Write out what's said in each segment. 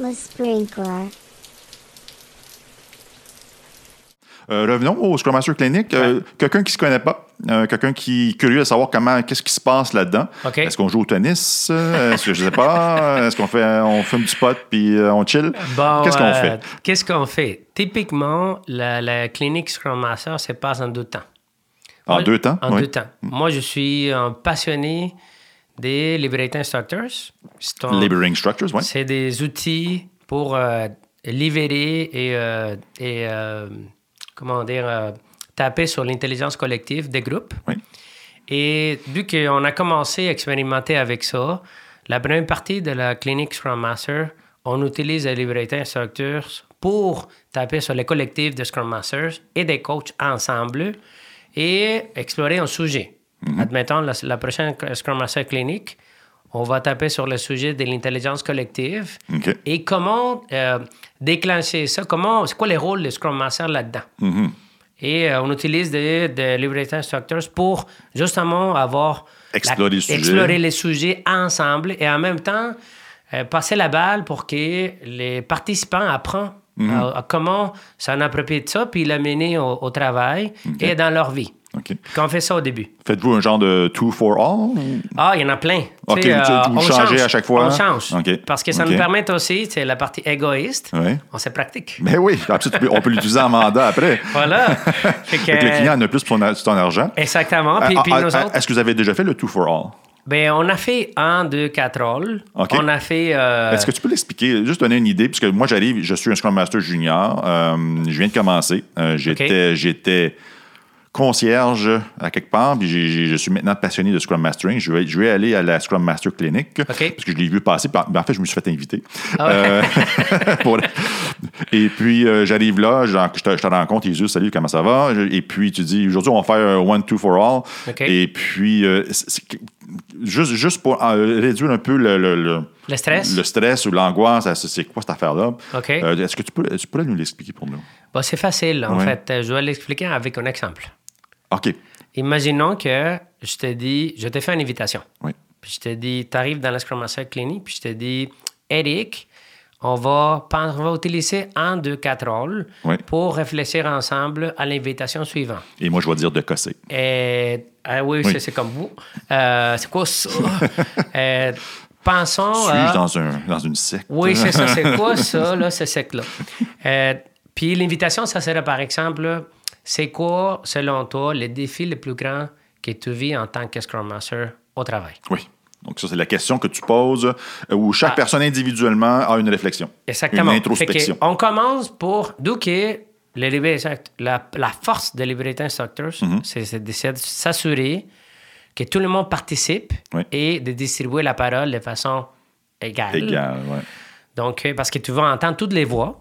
Le sprinkler. Euh, revenons au Scrum Master Clinic. Euh, quelqu'un qui ne se connaît pas, euh, quelqu'un qui est curieux de savoir comment, qu'est-ce qui se passe là-dedans. Est-ce qu'on joue au tennis? Est-ce que je sais pas? Est-ce qu'on fait, on fume du pot puis euh, on chill? Bon, Qu'est-ce qu'on euh, fait? Qu'est-ce qu'on fait? Typiquement, la, la clinique Scrum Master se passe en deux temps. En Moi- deux temps? En oui. deux temps. Moi, je suis un passionné des. C'est un- Laboring Structures, oui. C'est des outils pour euh, libérer et, euh, et, euh, comment dire, taper sur l'intelligence collective des groupes. Oui. Et vu qu'on a commencé à expérimenter avec ça, la première partie de la clinique Scrum Master, on utilise les Liberator Instructors pour taper sur les collectifs de Scrum Masters et des coachs ensemble et explorer un sujet. Admettons, la, la prochaine Scrum Master clinique, on va taper sur le sujet de l'intelligence collective et comment euh, déclencher ça, comment, c'est quoi les rôles des Scrum Master là-dedans? Mm-hmm. Et euh, on utilise des, des Liberator Instructors pour justement avoir... Explorer les sujets. Explorer les sujets ensemble et en même temps euh, passer la balle pour que les participants apprennent à, à comment s'en approprier de ça puis l'amener au, au travail et dans leur vie. OK. Qu'on fait ça au début. Faites-vous un genre de two for all? Ah, il y en a plein. Ok, Tu sais, tu- euh, vous on changez change. à chaque fois? On change. Ok. Parce que ça nous permet aussi, c'est la partie égoïste. Oui. On se pratique. Mais oui, absolument. on peut l'utiliser en mandat après. Voilà. Fait que- le client en a plus pour son, ton argent. Exactement. Puis, Ah, puis ah, ah, autres, Est-ce que vous avez déjà fait le two for all? ben, on a fait un, deux, quatre rôles. On a fait. euh, Est-ce que tu peux l'expliquer, juste donner une idée, puisque moi j'arrive, je suis un Scrum Master junior, euh, je viens de commencer, Euh, j'étais, j'étais concierge à quelque part, puis je suis maintenant passionné de Scrum Mastering. Je vais, je vais aller à la Scrum Master Clinic, parce que je l'ai vu passer, puis en fait je me suis fait inviter. Ah ouais. Euh, pour- et puis euh, j'arrive là, je te, je te rencontre, Jesus, salut, comment ça va? Et puis tu dis, aujourd'hui on va faire un one, two for all. Et puis, euh, juste, juste pour réduire un peu le- le- le Le stress? le stress ou l'angoisse, c'est quoi cette affaire-là? OK. Euh, Est-ce que tu, peux, tu pourrais nous l'expliquer pour nous? bon, c'est facile, en Ouais. fait. Je dois l'expliquer avec un exemple. OK. Imaginons que je te dis, je te fais une invitation. Oui. Puis je te dis, tu arrives dans la Scrum Master Clinic, puis je te dis, Eric, on va, on va utiliser un, deux, quatre rôles Oui. pour réfléchir ensemble à l'invitation suivante. Et moi, je vais dire de casser. Et, ah oui, Oui. c'est- comme vous. Euh, c'est quoi ça? Euh, pensons. Suis-je dans, un, dans une secte? Oui, c'est ça. C'est quoi ça, là, ce sec-là? Euh, puis l'invitation, ça serait par exemple, c'est quoi, selon toi, le défi le plus grand que tu vis en tant que Scrum Master au travail? Oui. Donc, ça, c'est la question que tu poses, euh, où chaque Ah. personne individuellement a une réflexion. Exactement. Une introspection. On commence pour, d'où que la, la force de Liberator Instructors, Mm-hmm. c'est c'est d'essayer de s'assurer que tout le monde participe Oui. et de distribuer la parole de façon égale. Égal, ouais. Donc, euh, parce que tu vas entendre toutes les voix.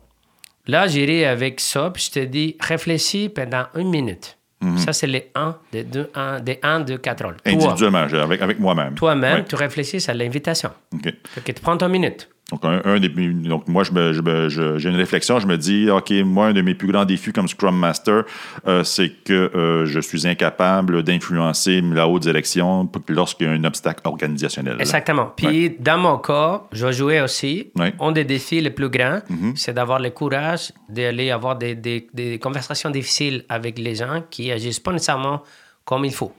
Là, j'irai avec ça, puis je te dis, réfléchis pendant une minute. Mm-hmm. Ça, c'est les 1, des 2, 1, des 1, 2, 4 rôles. Individuellement, avec, avec moi-même. toi-même, Ouais. tu réfléchis à l'invitation. OK. Que tu prends ton minute. Donc, un, un des, donc moi, je me- je me- je- j'ai une réflexion. Je me dis, OK, moi, un de mes plus grands défis comme Scrum Master, euh, c'est que euh, je suis incapable d'influencer la haute direction lorsqu'il y a un obstacle organisationnel. Exactement. Puis, dans mon cas, je vais jouer aussi. Ouais. Un des défis les plus grands, c'est d'avoir le courage d'aller avoir des, des- des conversations difficiles avec les gens qui agissent pas nécessairement comme il faut.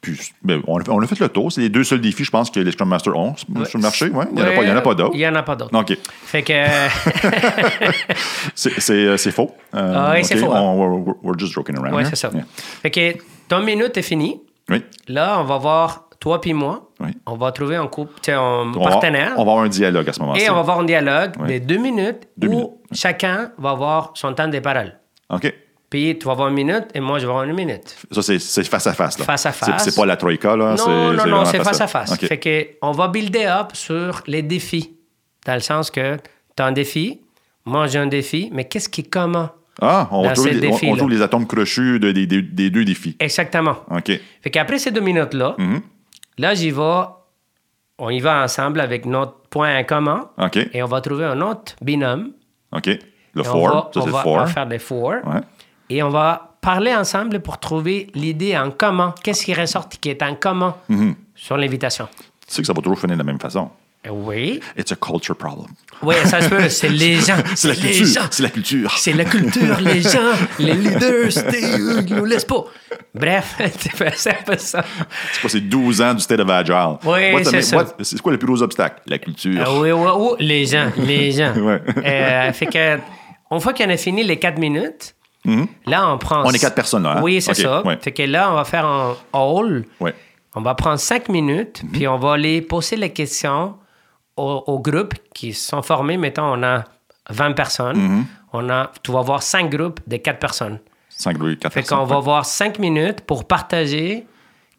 Puis, ben, on, a, on a fait le tour. C'est les deux seuls défis, je pense, que les Scrum Masters ont sur le marché. Ouais. Il n'y en, a pas- il y en a pas d'autres. Il n'y en a pas d'autres. OK. Fait que. C'est- C'est euh, c'est faux. Euh, Ah oui, c'est OK, faux, hein. on- we're, we're just joking around. Oui, here. c'est ça. Yeah. Fait que ton minute est finie. Oui. Là, on va voir toi puis moi. Oui. On va trouver un couple, un On va- partenaire. on va avoir un dialogue à ce moment-ci. et on va avoir un dialogue Oui. de deux minutes Deux où minutes. chacun va avoir son temps de parole. OK. Puis tu vas avoir une minute et moi, je vais avoir une minute. Ça, c'est face à face. Là. Face à face. C'est pas la troïka, là. Non, c'est- non, non, c'est face à face. Fait que on va builder up sur les défis. Dans le sens que tu as un défi, moi j'ai un défi, mais qu'est-ce qui est commun? Ah, on dans retrouve, ces les, on- on défis-là? retrouve les atomes crochus de- des- des- des deux défis. Exactement. OK. Fait qu'après ces deux minutes-là, Mhm. là, j'y vais, on y va ensemble avec notre point en commun OK. et on va trouver un autre binôme. OK. Le on four. va, Ça, on c'est four. on va faire des four. Ouais. Et on va parler ensemble pour trouver l'idée en commun. Qu'est-ce qui ressort qui est en commun Mhm. sur l'invitation? Tu sais que ça va toujours finir de la même façon. Oui. It's a culture problem. Oui, ça se peut. C'est les gens. C'est la culture. C'est la culture. C'est la culture, les gens, les leaders, eux qui nous laissent pas. Bref, c'est un peu ça. C'est quoi, c'est 12 ans du state of agile. Oui, c'est ça. C'est quoi le plus gros obstacle? La culture. Ah oui, oui, oui, les gens, les gens. Ouais. Euh, fait que, une fois qu'on a fini les quatre minutes, là, on prend. On est quatre personnes, là, hein? Oui, c'est ça. ouais. Fait que là, on va faire un hall. Ouais. On va prendre cinq minutes, Mm-hmm. puis on va aller poser les questions au, au groupe qui sont formés. Mettons, on a 20 personnes. Mm-hmm. On a, tu vas voir cinq groupes de quatre personnes. 5 4 Fait qu'on va voir cinq minutes pour partager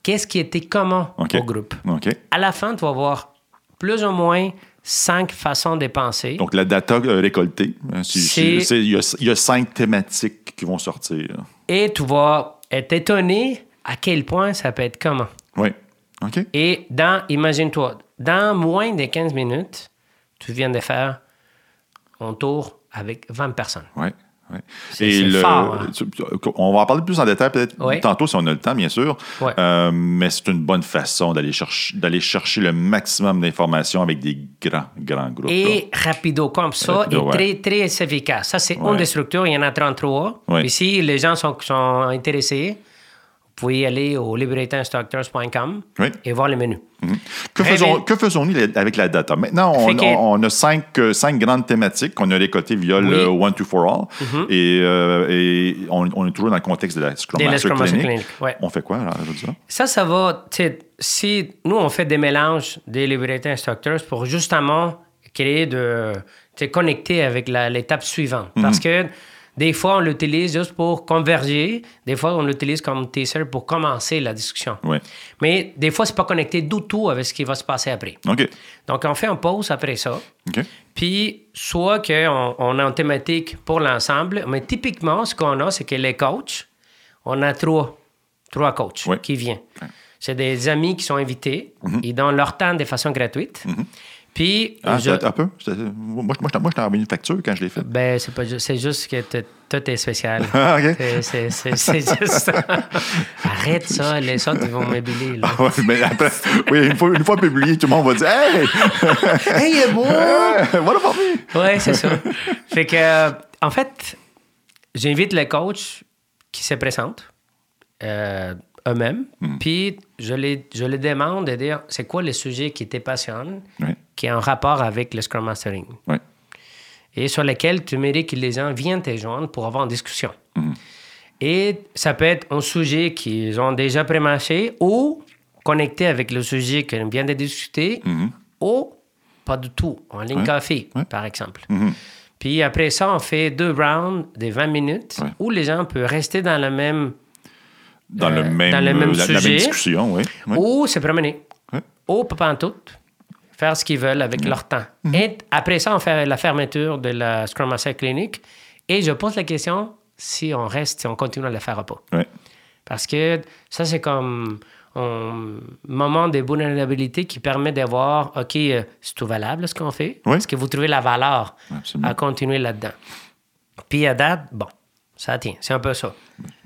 qu'est-ce qui était commun OK. au groupe. OK. À la fin, tu vas voir plus ou moins cinq façons de penser. Donc, la data euh, récoltée, c'est- il y, a- il y a cinq thématiques qui vont sortir. Et tu vas être étonné à quel point ça peut être commun. Oui. OK. Et dans, imagine-toi, dans moins de 15 minutes, tu viens de faire un tour avec 20 personnes. Oui. C'est fort, hein? on va en parler plus en détail peut-être tantôt si on a le temps, bien sûr. Ouais. Euh, mais c'est une bonne façon d'aller chercher, d'aller chercher le maximum d'informations avec des grands, grands groupes. là. Et rapido comme ça, Rapido, et ouais. très, très efficace. Ça, c'est Ouais. une des structures. Il y en a 33. Ouais. Puis si les gens sont, sont intéressés, vous pouvez aller au libertyinstructors.com Oui. et voir le menu. Que, Très faisons, bien. que faisons-nous avec la data? Maintenant, on, a cinq, euh, cinq grandes thématiques qu'on a récoltées via le. One to For All. Et, euh, et on, on est toujours dans le contexte de la Scrum Master Scrum Master Clinic. Clinic, ouais. On fait quoi, alors? Ça, ça va. Si nous, on fait des mélanges des Liberty Instructors pour justement créer de. connecter avec l'étape suivante. Mhm. Parce que des fois, on l'utilise juste pour converger. Des fois, on l'utilise comme teaser pour commencer la discussion. Ouais. Mais des fois, c'est pas connecté du tout avec ce qui va se passer après. Donc, on fait une pause après ça. Puis, soit qu'on on a une thématique pour l'ensemble, mais typiquement, ce qu'on a, c'est que les coachs, on a trois, trois coachs Ouais. qui viennent. C'est des amis qui sont invités. Mhm. Ils donnent leur temps de façon gratuite. Puis, Ah, je- un peu. Moi, moi, j'étais- moi, manufacture quand je l'ai fait. ben, c'est pas c'est juste que tout est spécial. Ah, OK. C'est- c'est- C'est c'est juste. Arrête ça, les autres, ils vont m'ébiller. là. Ouais, mais après, oui, une fois, une fois publié, tout le monde va dire Hey! Hey, il est beau! what about me? Ouais, c'est ça. fait que, euh, en fait, j'invite les coachs qui se présentent euh, eux-mêmes, puis je les, je les demande de dire c'est quoi le sujet qui te passionne, Ouais. Qui est en rapport avec le Scrum Mastering, Ouais. et sur lequel tu mérites que les gens viennent te joindre pour avoir une discussion. Et ça peut être un sujet qu'ils ont déjà prémarché ou connecté avec le sujet qu'on vient de discuter ou pas du tout, en ligne Ouais. café, Ouais. par exemple. Mhm. Puis après ça, on fait deux rounds de 20 minutes Ouais. où les gens peuvent rester dans le même Dans, le Euh, même, dans le même la, la même sujet. discussion, oui. ou se promener ou pas en tout, faire ce qu'ils veulent avec leur temps. Mhm. Et après ça, on fait la fermeture de la Scrum Master Clinic et je pose la question si on reste, si on continue à le faire ou pas. Parce que ça, c'est comme un moment de vulnérabilité qui permet de voir, OK, euh, c'est tout valable ce qu'on fait? Oui. Est-ce que vous trouvez la valeur Absolument. à continuer là-dedans? Puis à date, bon, ça tient. C'est un peu ça.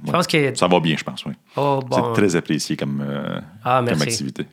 Je pense que... Ça va bien, je pense, oui. Oh, bon. C'est très apprécié comme, euh, Ah, comme activité.